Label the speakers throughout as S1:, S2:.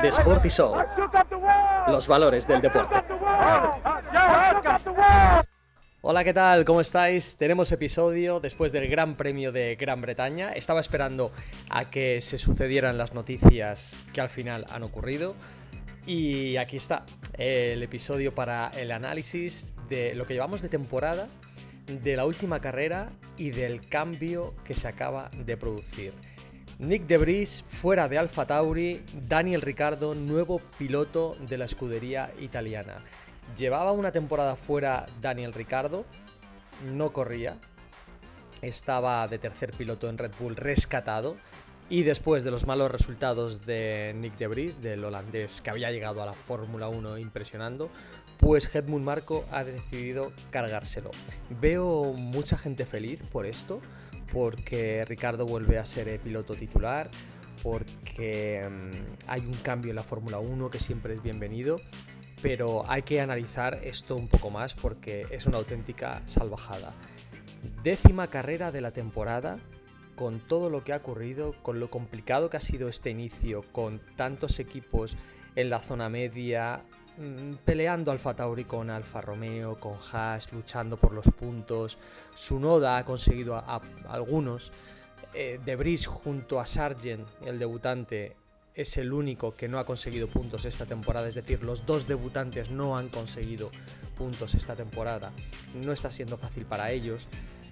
S1: The Sporty Show. Los valores del deporte. Hola, ¿qué tal? ¿Cómo estáis? Tenemos episodio después del Gran Premio de Gran Bretaña. Estaba esperando a que se sucedieran las noticias que al final han ocurrido. Y aquí está el episodio para el análisis de lo que llevamos de temporada, de la última carrera y del cambio que se acaba de producir. Nick De Vries fuera de Alfa Tauri, Daniel Ricardo, nuevo piloto de la escudería italiana. Llevaba una temporada fuera Daniel Ricardo, no corría, estaba de tercer piloto en Red Bull rescatado y después de los malos resultados de Nick De Vries, del holandés que había llegado a la Fórmula 1 impresionando, pues Helmut Marco ha decidido cargárselo. Veo mucha gente feliz por esto, porque Ricardo vuelve a ser piloto titular, porque mm, hay un cambio en la Fórmula 1 que siempre es bienvenido pero hay que analizar esto un poco más porque es una auténtica salvajada. Décima carrera de la temporada, con todo lo que ha ocurrido, con lo complicado que ha sido este inicio, con tantos equipos en la zona media, peleando Alfa Tauri con Alfa Romeo, con Haas, luchando por los puntos. Sunoda ha conseguido algunos. Eh, de junto a Sargent, el debutante, es el único que no ha conseguido puntos esta temporada, es decir, los dos debutantes no han conseguido puntos esta temporada, no está siendo fácil para ellos.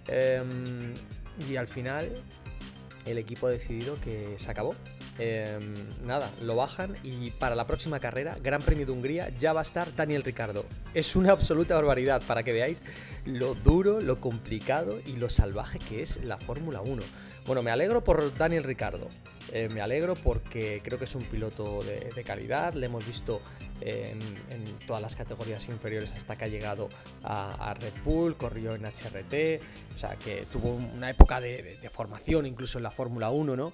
S1: Em, y al final el equipo ha decidido que se acabó. Em, nada, lo bajan y para la próxima carrera, Gran Premio de Hungría, ya va a estar Daniel Ricardo. Es una absoluta barbaridad para que veáis lo duro, lo complicado y lo salvaje que es la Fórmula 1. Bueno, me alegro por Daniel Ricardo. Eh, me alegro porque creo que es un piloto de, calidad. Le hemos visto en, todas las categorías inferiores hasta que ha llegado a, Red Bull, corrió en HRT, o sea que tuvo una época de, de formación incluso en la Fórmula 1, ¿no?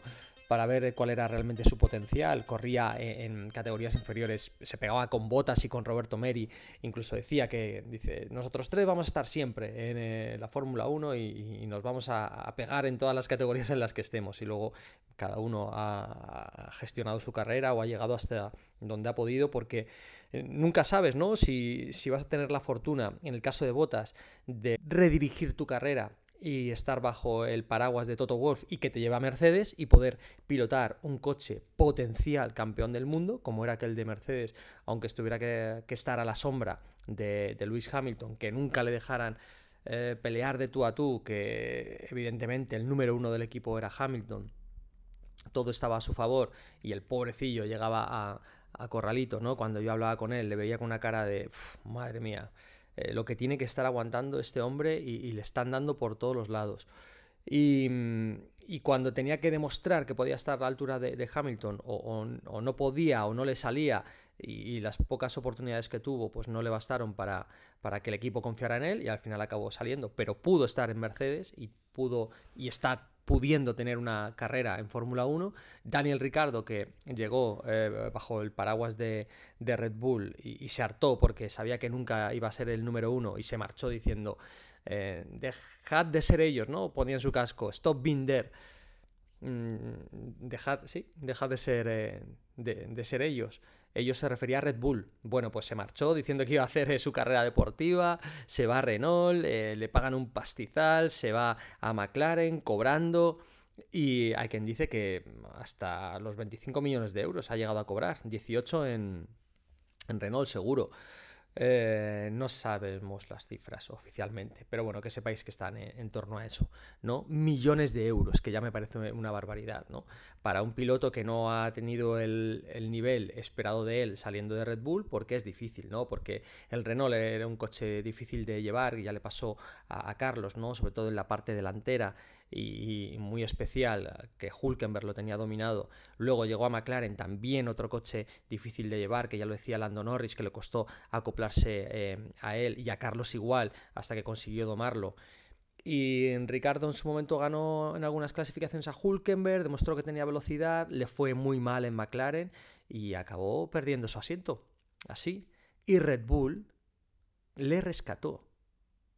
S1: Para ver cuál era realmente su potencial. Corría en, categorías inferiores, se pegaba con Botas y con Roberto Meri. Incluso decía que, dice, nosotros tres vamos a estar siempre en eh, la Fórmula 1 y, nos vamos a, pegar en todas las categorías en las que estemos. Y luego cada uno ha, gestionado su carrera o ha llegado hasta donde ha podido porque eh, nunca sabes, ¿no? Si vas a tener la fortuna, en el caso de Botas, de redirigir tu carrera y estar bajo el paraguas de Toto Wolf y que te lleva a Mercedes y poder pilotar un coche potencial campeón del mundo, como era aquel de Mercedes, aunque estuviera que, estar a la sombra de, de, Lewis Hamilton, que nunca le dejaran eh, pelear de tú a tú, que evidentemente el número uno del equipo era Hamilton, todo estaba a su favor y el pobrecillo llegaba a, a Corralito, ¿no? Cuando yo hablaba con él, le veía con una cara de, madre mía, eh, lo que tiene que estar aguantando este hombre y, le están dando por todos los lados. Y, cuando tenía que demostrar que podía estar a la altura de, Hamilton o, no podía o no le salía y, las pocas oportunidades que tuvo pues no le bastaron para, para que el equipo confiara en él y al final acabó saliendo, pero pudo estar en Mercedes y pudo y está pudiendo tener una carrera en Fórmula 1. Daniel Ricardo, que llegó eh, bajo el paraguas de, Red Bull y, se hartó porque sabía que nunca iba a ser el número uno y se marchó diciendo, eh, dejad de ser ellos, ¿no? Ponía en su casco, stop being there. Mm, dejad, sí, dejad de ser, eh, de ser ellos ellos se refería a Red Bull. Bueno, pues se marchó diciendo que iba a hacer su carrera deportiva, se va a Renault, eh, le pagan un pastizal, se va a McLaren cobrando. Y hay quien dice que hasta los 25 millones de euros ha llegado a cobrar, 18 en, en Renault seguro. Eh, no sabemos las cifras oficialmente, pero bueno, que sepáis que están en, torno a eso, ¿no? Millones de euros, que ya me parece una barbaridad, ¿no? Para un piloto que no ha tenido el, nivel esperado de él saliendo de Red Bull, porque es difícil, ¿no? Porque el Renault era un coche difícil de llevar, y ya le pasó a, Carlos, ¿no? Sobre todo en la parte delantera, y, muy especial, que Hulkenberg lo tenía dominado. Luego llegó a McLaren, también otro coche difícil de llevar, que ya lo decía Lando Norris, que le costó eh, a él y a Carlos igual, hasta que consiguió domarlo. Y Ricardo en su momento ganó en algunas clasificaciones a Hulkenberg, demostró que tenía velocidad, le fue muy mal en McLaren y acabó perdiendo su asiento. Así. Y Red Bull le rescató.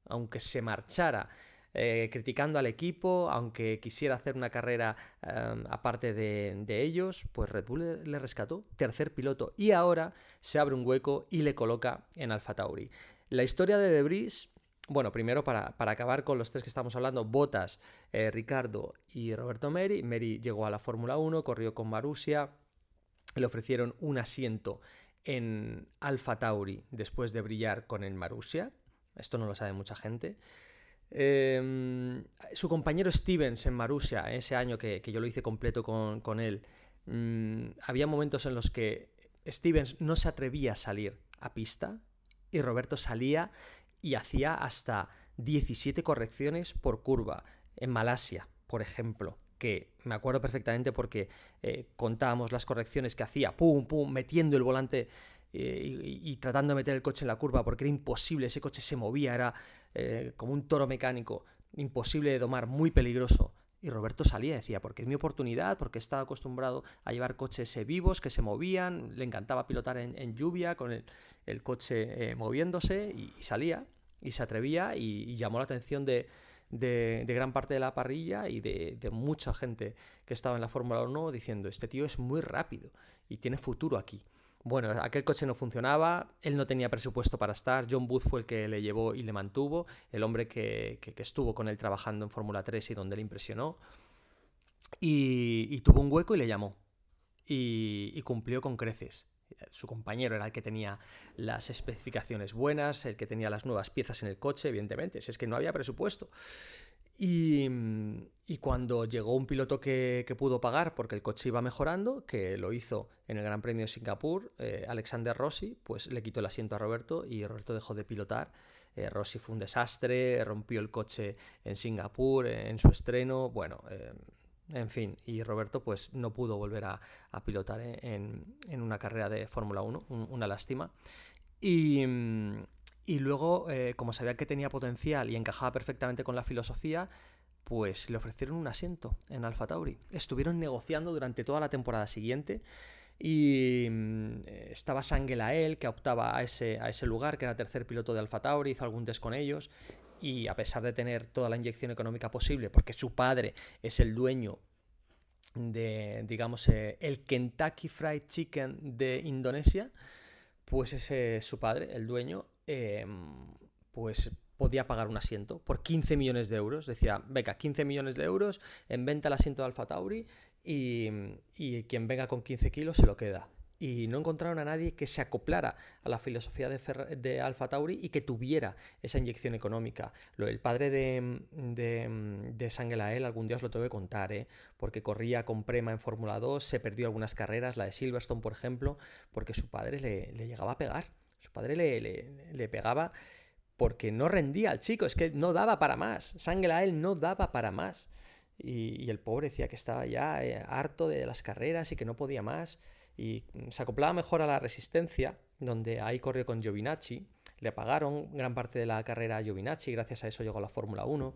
S1: Aunque se marchara eh, criticando al equipo, aunque quisiera hacer una carrera em, aparte de, ellos, pues Red Bull le, rescató, tercer piloto, y ahora se abre un hueco y le coloca en Alfa Tauri. La historia de Debris bueno, primero para, acabar con los tres que estamos hablando, Botas, eh, Ricardo y Roberto Meri. Meri llegó a la Fórmula 1, corrió con Marussia, le ofrecieron un asiento en Alfa Tauri después de brillar con el Marussia. Esto no lo sabe mucha gente. Em, su compañero Stevens en Marussia, ese año que, yo lo hice completo con, él, mm, había momentos en los que Stevens no se atrevía a salir a pista y Roberto salía y hacía hasta 17 correcciones por curva. En Malasia, por ejemplo, que me acuerdo perfectamente porque eh, contábamos las correcciones que hacía, pum, pum, metiendo el volante eh, y, tratando de meter el coche en la curva porque era imposible, ese coche se movía, era eh, como un toro mecánico, imposible de domar, muy peligroso. Y Roberto salía decía, porque es mi oportunidad, porque estaba acostumbrado a llevar coches vivos que se movían, le encantaba pilotar en, lluvia con el, coche moviéndose y salía y se atrevía y, llamó la atención de, gran parte de la parrilla y de, mucha gente que estaba en la Fórmula 1 diciendo, este tío es muy rápido y tiene futuro aquí. Bueno, aquel coche no funcionaba, él no tenía presupuesto para estar, John Booth fue el que le llevó y le mantuvo, el hombre que, estuvo con él trabajando en Fórmula 3 y donde le impresionó, y, tuvo un hueco y le llamó, y cumplió con creces su compañero era el que tenía las especificaciones buenas, el que tenía las nuevas piezas en el coche, evidentemente, si es que no había presupuesto. Y, cuando llegó un piloto que, pudo pagar porque el coche iba mejorando, que lo hizo en el Gran Premio de Singapur, eh, Alexander Rossi, pues le quitó el asiento a Roberto y Roberto dejó de pilotar. Eh, Rossi fue un desastre, rompió el coche en Singapur, en su estreno. Bueno, eh, en fin, y Roberto pues no pudo volver a, pilotar en, una carrera de Fórmula 1, una lástima. Y, luego, eh, como sabía que tenía potencial y encajaba perfectamente con la filosofía, pues le ofrecieron un asiento en Alfa Tauri. Estuvieron negociando durante toda la temporada siguiente y mm, estaba Sangelael, que optaba a ese, a ese lugar, que era tercer piloto de Alfa Tauri, hizo algún test con ellos y a pesar de tener toda la inyección económica posible, porque su padre es el dueño de, digamos, eh, el Kentucky Fried Chicken de Indonesia, pues ese es su padre, el dueño, em, pues podía pagar un asiento por 15 millones de euros. Decía, venga, 15 millones de euros en venta el asiento de Alfa Tauri y, y quien venga con 15 kilos se lo queda y no encontraron a nadie que se acoplara a la filosofía de, de Alfa Tauri y que tuviera esa inyección económica. Lo, el padre de, de, de Sangelael, algún día os lo tengo que contar, ¿eh? porque corría con Prema en Fórmula 2, se perdió algunas carreras, la de Silverstone, por ejemplo, porque su padre le, llegaba a pegar. Su padre le, le, pegaba porque no rendía al chico, es que no daba para más. Sangelael no daba para más. Y, el pobre decía que estaba ya eh, harto de las carreras y que no podía más y se acoplaba mejor a la resistencia, donde ahí corrió con Giovinacci, le pagaron gran parte de la carrera a Giovinacci, gracias a eso llegó a la Fórmula 1.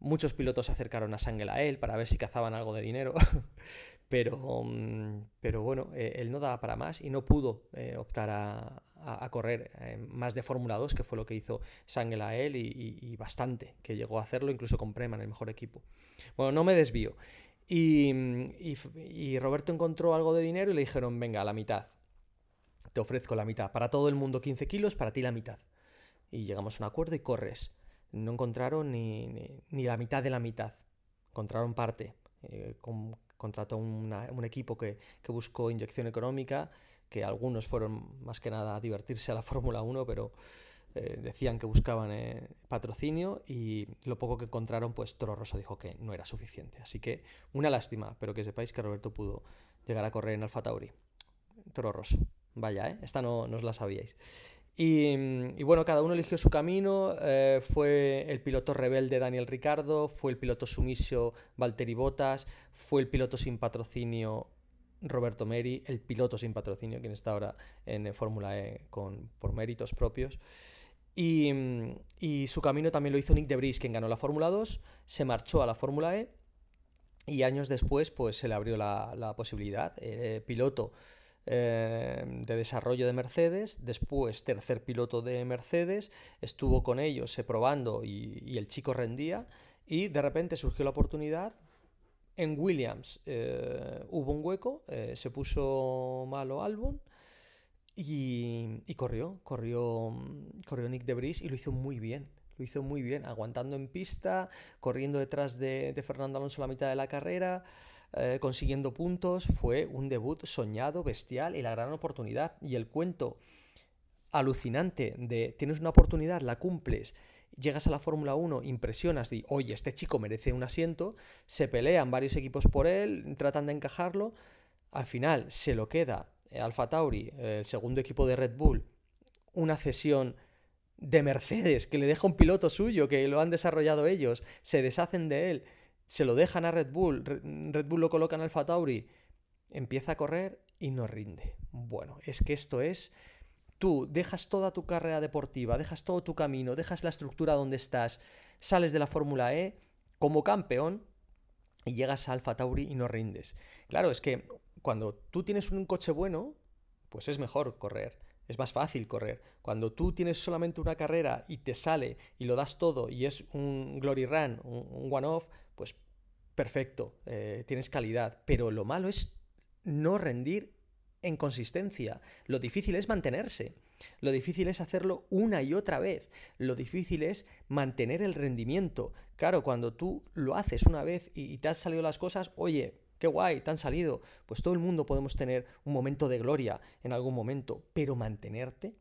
S1: Muchos pilotos se acercaron a él para ver si cazaban algo de dinero, pero, mm, pero bueno, eh, él no daba para más y no pudo eh, optar a, correr eh, más de Fórmula 2, que fue lo que hizo Sangel a él y, y, bastante, que llegó a hacerlo incluso con Prema en el mejor equipo. Bueno, no me desvío. Y, Roberto encontró algo de dinero y le dijeron, venga, la mitad. Te ofrezco la mitad. Para todo el mundo 15 kilos, para ti la mitad. Y llegamos a un acuerdo y corres. No encontraron ni, la mitad de la mitad. Encontraron parte. Eh, contrató un equipo que, que, buscó inyección económica, que algunos fueron más que nada a divertirse a la Fórmula 1, pero eh, decían que buscaban eh, patrocinio y lo poco que encontraron, pues Toro Rosso dijo que no era suficiente. Así que una lástima, pero que sepáis que Roberto pudo llegar a correr en Alfa Tauri. Toro Rosso. Vaya, ¿eh? Esta no, os la sabíais. Y, bueno, cada uno eligió su camino. Eh, fue el piloto rebelde Daniel Ricardo, fue el piloto sumiso Valtteri Bottas, fue el piloto sin patrocinio Roberto Meri, el piloto sin patrocinio, quien está ahora en Fórmula E con, por méritos propios. Y, su camino también lo hizo Nick Debris, quien ganó la Fórmula 2, se marchó a la Fórmula E y años después pues se le abrió la, posibilidad. El piloto eh, de desarrollo de Mercedes, después tercer piloto de Mercedes, estuvo con ellos probando y, el chico rendía y de repente surgió la oportunidad. En Williams hubo un hueco, se puso malo Albon y, corrió, corrió, corrió Nick Debris y lo hizo muy bien lo hizo muy bien, aguantando en pista, corriendo detrás de, Fernando Alonso la mitad de la carrera, eh, consiguiendo puntos. Fue un debut soñado, bestial y la gran oportunidad. Y el cuento alucinante de tienes una oportunidad, la cumples, llegas a la Fórmula 1, impresionas y, oye, este chico merece un asiento, se pelean varios equipos por él, tratan de encajarlo, al final se lo queda eh, Alfa Tauri, el segundo equipo de Red Bull, una cesión de Mercedes, que le deja un piloto suyo, que lo han desarrollado ellos, se deshacen de él, se lo dejan a Red Bull, Red Bull lo colocan en Alfa Tauri, empieza a correr y no rinde. Bueno, es que esto es... Tú dejas toda tu carrera deportiva, dejas todo tu camino, dejas la estructura donde estás, sales de la Fórmula E como campeón y llegas a Alfa Tauri y no rindes. Claro, es que cuando tú tienes un coche bueno, pues es mejor correr es más fácil correr. Cuando tú tienes solamente una carrera y te sale y lo das todo y es un glory run, un, one-off, pues perfecto, eh, tienes calidad. Pero lo malo es no rendir en consistencia. Lo difícil es mantenerse. Lo difícil es hacerlo una y otra vez. Lo difícil es mantener el rendimiento. Claro, cuando tú lo haces una vez y te han salido las cosas, oye, qué guay, te han salido. Pues todo el mundo podemos tener un momento de gloria en algún momento, pero mantenerte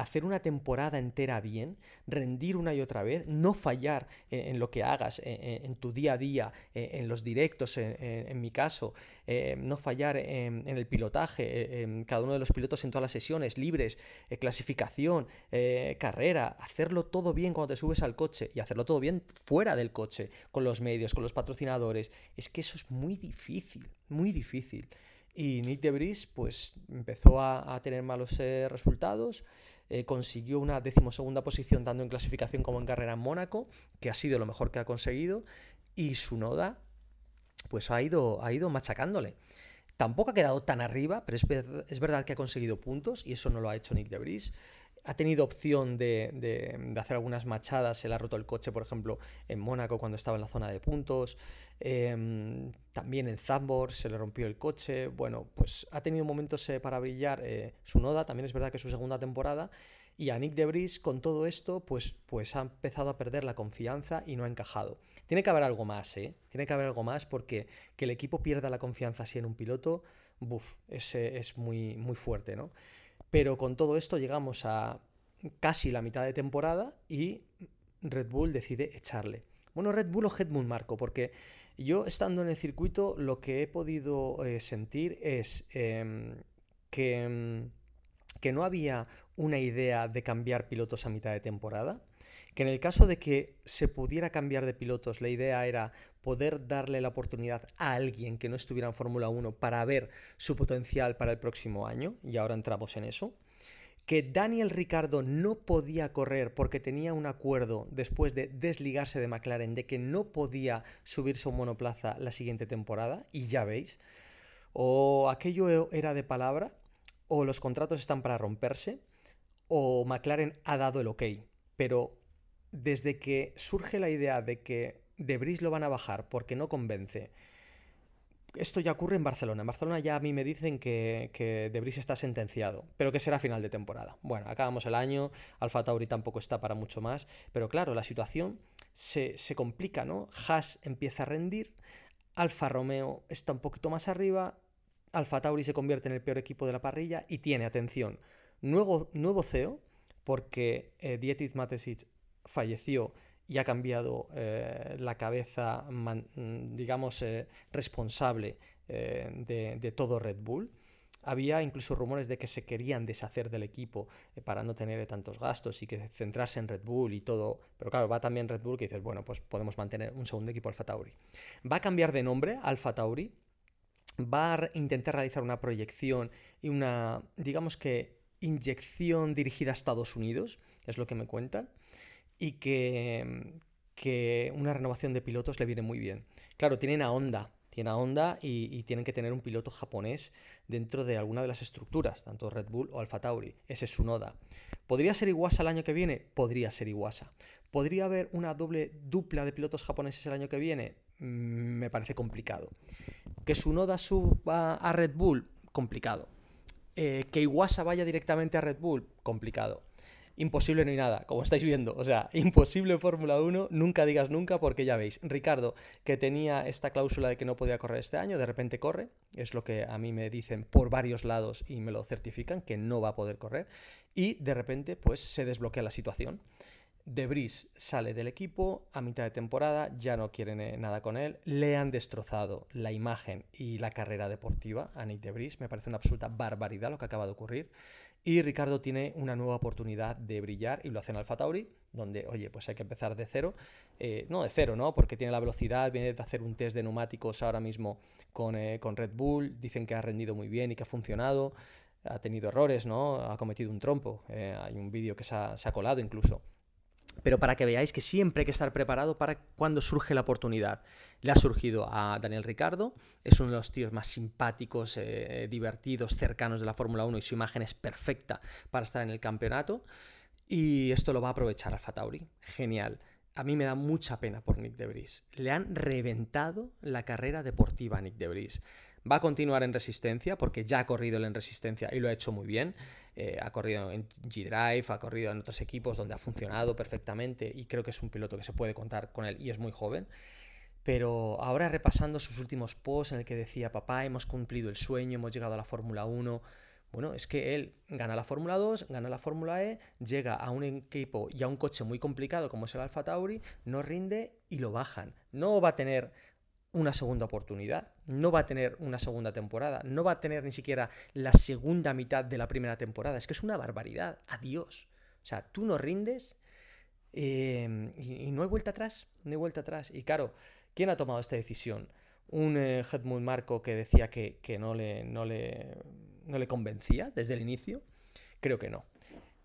S1: hacer una temporada entera bien, rendir una y otra vez, no fallar en, lo que hagas, en, tu día a día, en, los directos, en, mi caso, eh, no fallar en, el pilotaje, en cada uno de los pilotos en todas las sesiones, libres, eh, clasificación, eh, carrera, hacerlo todo bien cuando te subes al coche y hacerlo todo bien fuera del coche, con los medios, con los patrocinadores. Es que eso es muy difícil, muy difícil. Y Nick Debris pues empezó a tener malos resultados. Eh, consiguió una decimosegunda posición tanto en clasificación como en carrera en Mónaco, que ha sido lo mejor que ha conseguido, y su noda pues ha ido, ha ido machacándole. Tampoco ha quedado tan arriba, pero es, verdad que ha conseguido puntos y eso no lo ha hecho Nick de Debris ha tenido opción de, hacer algunas machadas, se le ha roto el coche, por ejemplo, en Mónaco cuando estaba en la zona de puntos, em, también en Zambor se le rompió el coche, bueno, pues ha tenido momentos eh, para brillar eh, su Noda, también es verdad que es su segunda temporada, y a Nick Debris con todo esto, pues, pues ha empezado a perder la confianza y no ha encajado. Tiene que haber algo más, ¿eh? Tiene que haber algo más porque que el equipo pierda la confianza así en un piloto, buf, es, es muy, muy fuerte, ¿no? Pero con todo esto llegamos a casi la mitad de temporada y Red Bull decide echarle. Bueno, Red Bull o Hedmund Marco, porque yo estando en el circuito lo que he podido eh, sentir es em, que, em, que no había una idea de cambiar pilotos a mitad de temporada, que en el caso de que se pudiera cambiar de pilotos, la idea era poder darle la oportunidad a alguien que no estuviera en Fórmula 1 para ver su potencial para el próximo año, y ahora entramos en eso. Que Daniel Ricardo no podía correr porque tenía un acuerdo después de desligarse de McLaren de que no podía subirse a un monoplaza la siguiente temporada, y ya veis, o aquello era de palabra, o los contratos están para romperse, o McLaren ha dado el ok. Pero desde que surge la idea de que Debris lo van a bajar porque no convence, esto ya ocurre en Barcelona. En Barcelona ya a mí me dicen que, que Debris está sentenciado, pero que será final de temporada. Bueno, acabamos el año, Alfa Tauri tampoco está para mucho más, pero claro, la situación se, se complica, ¿no? Haas empieza a rendir, Alfa Romeo está un poquito más arriba, Alfa Tauri se convierte en el peor equipo de la parrilla y tiene, atención, nuevo, nuevo CEO, porque eh, Dietrich Matesic falleció y ha cambiado eh, la cabeza, digamos, eh, responsable eh, de, todo Red Bull. Había incluso rumores de que se querían deshacer del equipo para no tener tantos gastos y que centrarse en Red Bull y todo. Pero claro, va también Red Bull que dices, bueno, pues podemos mantener un segundo equipo Alfa Tauri. Va a cambiar de nombre Alfa Tauri. Va a intentar realizar una proyección y una, digamos que, inyección dirigida a Estados Unidos, es lo que me cuentan y que, una renovación de pilotos le viene muy bien. Claro, tienen a Honda, tiene a Honda y, tienen que tener un piloto japonés dentro de alguna de las estructuras, tanto Red Bull o Alfa Tauri. Ese es su noda. ¿Podría ser Iwasa el año que viene? Podría ser Iwasa. ¿Podría haber una doble dupla de pilotos japoneses el año que viene? Mm, me parece complicado. ¿Que su noda suba a Red Bull? Complicado. Eh, ¿Que Iwasa vaya directamente a Red Bull? Complicado imposible no hay nada, como estáis viendo. O sea, imposible Fórmula 1, nunca digas nunca porque ya veis. Ricardo, que tenía esta cláusula de que no podía correr este año, de repente corre, es lo que a mí me dicen por varios lados y me lo certifican, que no va a poder correr, y de repente pues se desbloquea la situación. Debris sale del equipo a mitad de temporada, ya no quieren eh, nada con él, le han destrozado la imagen y la carrera deportiva a Nick Debris, me parece una absoluta barbaridad lo que acaba de ocurrir. Y Ricardo tiene una nueva oportunidad de brillar y lo hace en Alfa Tauri, donde, oye, pues hay que empezar de cero. Eh, no de cero, ¿no? Porque tiene la velocidad, viene de hacer un test de neumáticos ahora mismo con, eh, con Red Bull, dicen que ha rendido muy bien y que ha funcionado. Ha tenido errores, ¿no? Ha cometido un trompo. Hay un vídeo que se ha colado incluso pero para que veáis que siempre hay que estar preparado para cuando surge la oportunidad. Le ha surgido a Daniel Ricardo, es uno de los tíos más simpáticos, eh, divertidos, cercanos de la Fórmula 1 y su imagen es perfecta para estar en el campeonato. Y esto lo va a aprovechar Alfa Tauri. Genial. A mí me da mucha pena por Nick Debris. Le han reventado la carrera deportiva a Nick Debris. Va a continuar en resistencia porque ya ha corrido en resistencia y lo ha hecho muy bien. Eh, ha corrido en G-Drive, ha corrido en otros equipos donde ha funcionado perfectamente y creo que es un piloto que se puede contar con él y es muy joven. Pero ahora repasando sus últimos posts en el que decía, papá, hemos cumplido el sueño, hemos llegado a la Fórmula 1. Bueno, es que él gana la Fórmula 2, gana la Fórmula E, llega a un equipo y a un coche muy complicado como es el Alfa Tauri, no rinde y lo bajan. No va a tener una segunda oportunidad, no va a tener una segunda temporada, no va a tener ni siquiera la segunda mitad de la primera temporada. Es que es una barbaridad. Adiós. O sea, tú no rindes em, y, no hay vuelta atrás, no hay vuelta atrás. Y claro, ¿quién ha tomado esta decisión? Un eh, Marco que decía que, no, le, no, le, no, le, convencía desde el inicio. Creo que no.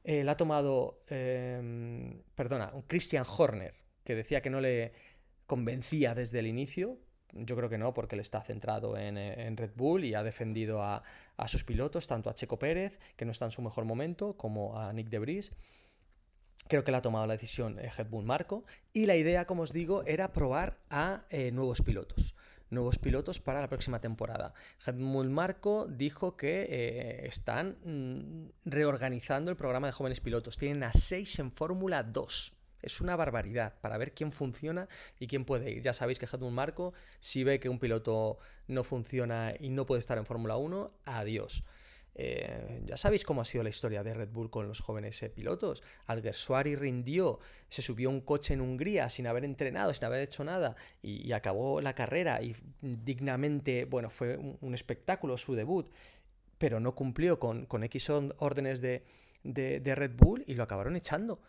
S1: Eh, la ha tomado, em, perdona, un Christian Horner que decía que no le convencía desde el inicio. Yo creo que no, porque él está centrado en, Red Bull y ha defendido a, sus pilotos, tanto a Checo Pérez, que no está en su mejor momento, como a Nick Debris. Creo que él ha tomado la decisión eh, Red Bull Marco. Y la idea, como os digo, era probar a eh, nuevos pilotos. Nuevos pilotos para la próxima temporada. Bull Marco dijo que eh, están mm, reorganizando el programa de jóvenes pilotos. Tienen a seis en Fórmula 2. Es una barbaridad para ver quién funciona y quién puede ir. Ya sabéis que Helmut Marco, si ve que un piloto no funciona y no puede estar en Fórmula 1, adiós. Eh, ya sabéis cómo ha sido la historia de Red Bull con los jóvenes eh, pilotos. Alguersuari rindió, se subió un coche en Hungría sin haber entrenado, sin haber hecho nada y, acabó la carrera y dignamente, bueno, fue un, espectáculo su debut, pero no cumplió con, con X órdenes de, de Red Bull y lo acabaron echando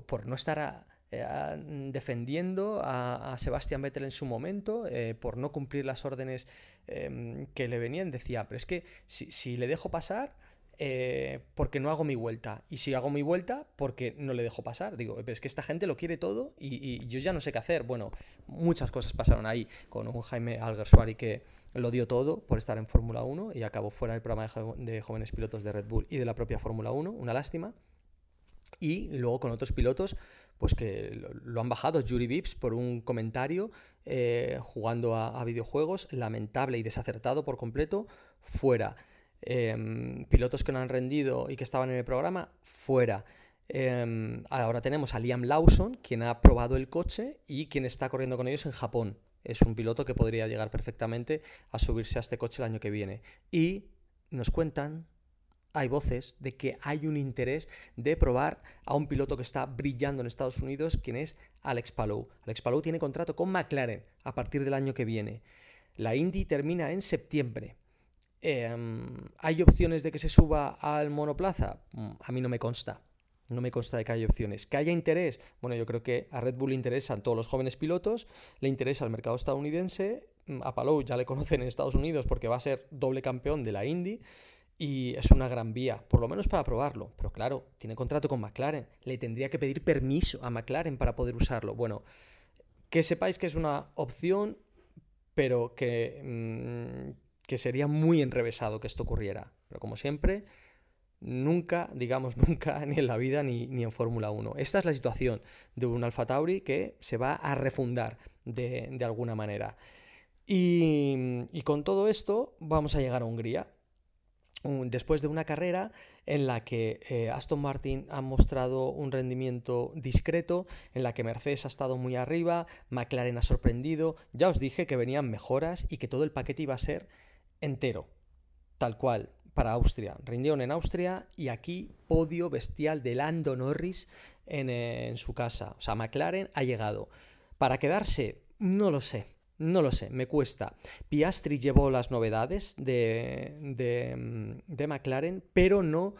S1: por, no estar eh, defendiendo a, Sebastián Vettel en su momento, eh, por no cumplir las órdenes em, que le venían, decía, pero es que si, le dejo pasar, eh, porque no hago mi vuelta. Y si hago mi vuelta, porque no le dejo pasar. Digo, es que esta gente lo quiere todo y, yo ya no sé qué hacer. Bueno, muchas cosas pasaron ahí con un Jaime Alguersuari que lo dio todo por estar en Fórmula 1 y acabó fuera del programa de jóvenes pilotos de Red Bull y de la propia Fórmula 1. Una lástima y luego con otros pilotos pues que lo, han bajado. Yuri Vips por un comentario eh, jugando a, videojuegos, lamentable y desacertado por completo, fuera. Em, pilotos que no han rendido y que estaban en el programa, fuera. Em, ahora tenemos a Liam Lawson, quien ha probado el coche y quien está corriendo con ellos en Japón. Es un piloto que podría llegar perfectamente a subirse a este coche el año que viene. Y nos cuentan hay voces de que hay un interés de probar a un piloto que está brillando en Estados Unidos, quien es Alex Palou. Alex Palou tiene contrato con McLaren a partir del año que viene. La Indy termina en septiembre. Em, ¿Hay opciones de que se suba al monoplaza? Mm, a mí no me consta. No me consta de que haya opciones. ¿Que haya interés? Bueno, yo creo que a Red Bull le interesan todos los jóvenes pilotos, le interesa el mercado estadounidense. Mm, a Palou ya le conocen en Estados Unidos porque va a ser doble campeón de la Indy y es una gran vía, por lo menos para probarlo. Pero claro, tiene contrato con McLaren, le tendría que pedir permiso a McLaren para poder usarlo. Bueno, que sepáis que es una opción, pero que, mm, que sería muy enrevesado que esto ocurriera. Pero como siempre, nunca, digamos nunca, ni en la vida ni, ni en Fórmula 1. Esta es la situación de un Alfa Tauri que se va a refundar de, de alguna manera. Y, y, con todo esto vamos a llegar a Hungría. Después de una carrera en la que eh, Aston Martin ha mostrado un rendimiento discreto, en la que Mercedes ha estado muy arriba, McLaren ha sorprendido, ya os dije que venían mejoras y que todo el paquete iba a ser entero, tal cual, para Austria. Rindieron en Austria y aquí podio bestial de Lando Norris en, eh, en su casa. O sea, McLaren ha llegado. Para quedarse, no lo sé. No lo sé, me cuesta. Piastri llevó las novedades de, de, mm, McLaren, pero no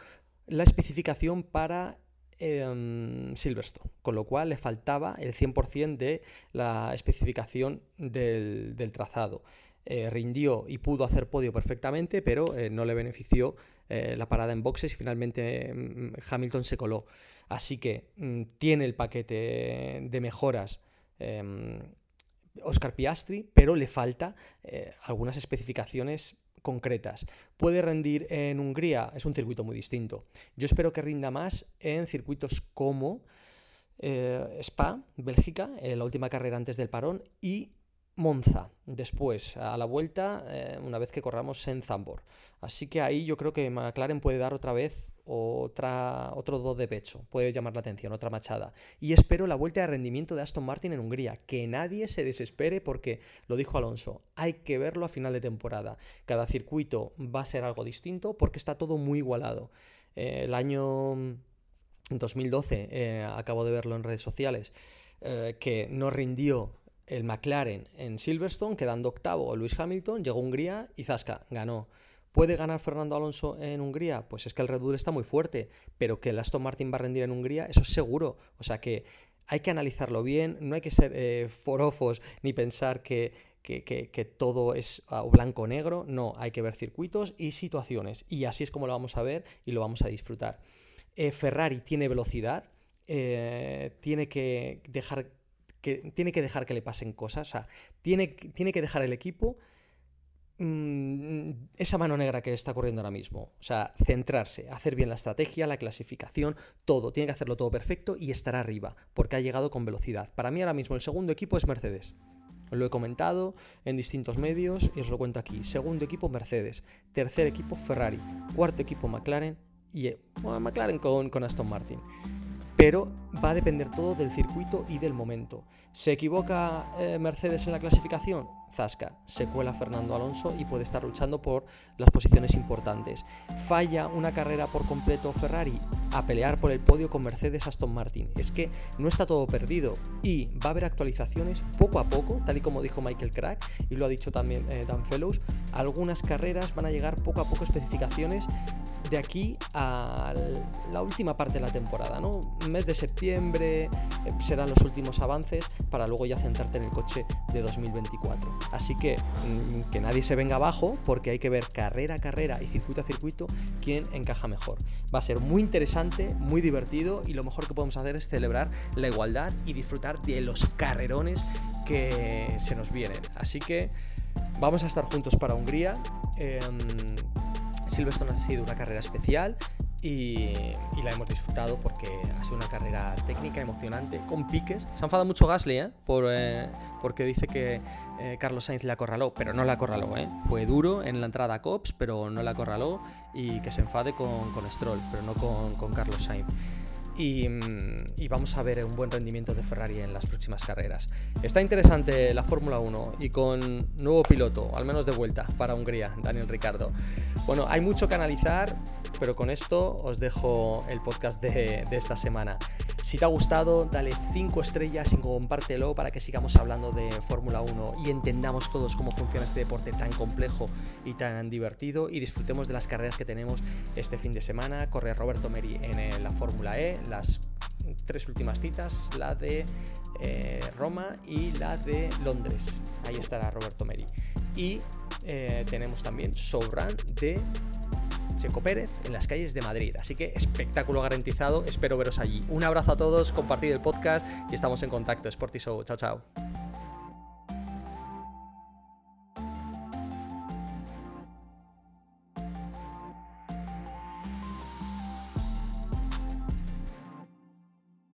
S1: la especificación para eh, Silverstone, con lo cual le faltaba el 100% de la especificación del, del trazado. Eh, rindió y pudo hacer podio perfectamente, pero eh, no le benefició eh, la parada en boxes y finalmente mm, Hamilton se coló. Así que mm, tiene el paquete de mejoras em, Oscar Piastri, pero le falta eh, algunas especificaciones concretas. ¿Puede rendir en Hungría? Es un circuito muy distinto. Yo espero que rinda más en circuitos como eh, Spa, Bélgica, eh, la última carrera antes del parón, y Monza después, a la vuelta, eh, una vez que corramos en Zambor. Así que ahí yo creo que McLaren puede dar otra vez otra, otro do de pecho, puede llamar la atención, otra machada. Y espero la vuelta de rendimiento de Aston Martin en Hungría, que nadie se desespere porque, lo dijo Alonso, hay que verlo a final de temporada. Cada circuito va a ser algo distinto porque está todo muy igualado. Eh, el año 2012, eh, acabo de verlo en redes sociales, que no rindió el McLaren en Silverstone, quedando octavo Luis Hamilton, llegó a Hungría y Zasca ganó. ¿Puede ganar Fernando Alonso en Hungría? Pues es que el Red Bull está muy fuerte, pero que el Aston Martin va a rendir en Hungría, eso es seguro. O sea que hay que analizarlo bien, no hay que ser eh, forofos ni pensar que, que, todo es uh, blanco o negro, no, hay que ver circuitos y situaciones. Y así es como lo vamos a ver y lo vamos a disfrutar. Eh, Ferrari tiene velocidad, eh, tiene que dejar que tiene que dejar que le pasen cosas, o sea, tiene, tiene que dejar el equipo mmm, esa mano negra que está corriendo ahora mismo. O sea, centrarse, hacer bien la estrategia, la clasificación, todo. Tiene que hacerlo todo perfecto y estar arriba, porque ha llegado con velocidad. Para mí ahora mismo el segundo equipo es Mercedes. Os lo he comentado en distintos medios y os lo cuento aquí. Segundo equipo Mercedes, tercer equipo Ferrari, cuarto equipo McLaren y bueno, McLaren con Aston Martin pero va a depender todo del circuito y del momento. ¿Se equivoca eh, Mercedes en la clasificación? Zasca, se cuela Fernando Alonso y puede estar luchando por las posiciones importantes. Falla una carrera por completo Ferrari a pelear por el podio con Mercedes Aston Martin. Es que no está todo perdido y va a haber actualizaciones poco a poco, tal y como dijo Michael Crack y lo ha dicho también eh, Dan Fellows. Algunas carreras van a llegar poco a poco especificaciones de aquí a la última parte de la temporada, ¿no? Mes de septiembre eh, serán los últimos avances para luego ya centrarte en el coche de 2024. Así que mm, que nadie se venga abajo porque hay que ver carrera a carrera y circuito a circuito quién encaja mejor. Va a ser muy interesante, muy divertido y lo mejor que podemos hacer es celebrar la igualdad y disfrutar de los carrerones que se nos vienen. Así que vamos a estar juntos para Hungría. Eh, ha sido una carrera especial y, y, la hemos disfrutado porque ha sido una carrera técnica, emocionante, con piques. Se ha enfadado mucho Gasly, ¿eh? Por, eh, porque dice que eh, Carlos Sainz le acorraló, pero no le acorraló, ¿eh? Fue duro en la entrada a Cops, pero no le acorraló y que se enfade con, con Stroll, pero no con, con Carlos Sainz. Y, y, vamos a ver un buen rendimiento de Ferrari en las próximas carreras. Está interesante la Fórmula 1 y con nuevo piloto, al menos de vuelta, para Hungría, Daniel Ricardo. Bueno, hay mucho que analizar, pero con esto os dejo el podcast de esta semana. Si te ha gustado, dale 5 estrellas y compártelo para que sigamos hablando de Fórmula 1 y entendamos todos cómo funciona este deporte tan complejo y tan divertido y disfrutemos de las carreras que tenemos este fin de semana. Corre Roberto Meri en la Fórmula E, las tres últimas citas, la de eh, Roma y la de Londres. Ahí estará Roberto Meri. Y eh, tenemos también Showrun de Checo Pérez en las calles de Madrid. Así que espectáculo garantizado, espero veros allí. Un abrazo a todos, compartid el podcast y estamos en contacto. Sporty Show, chao chao.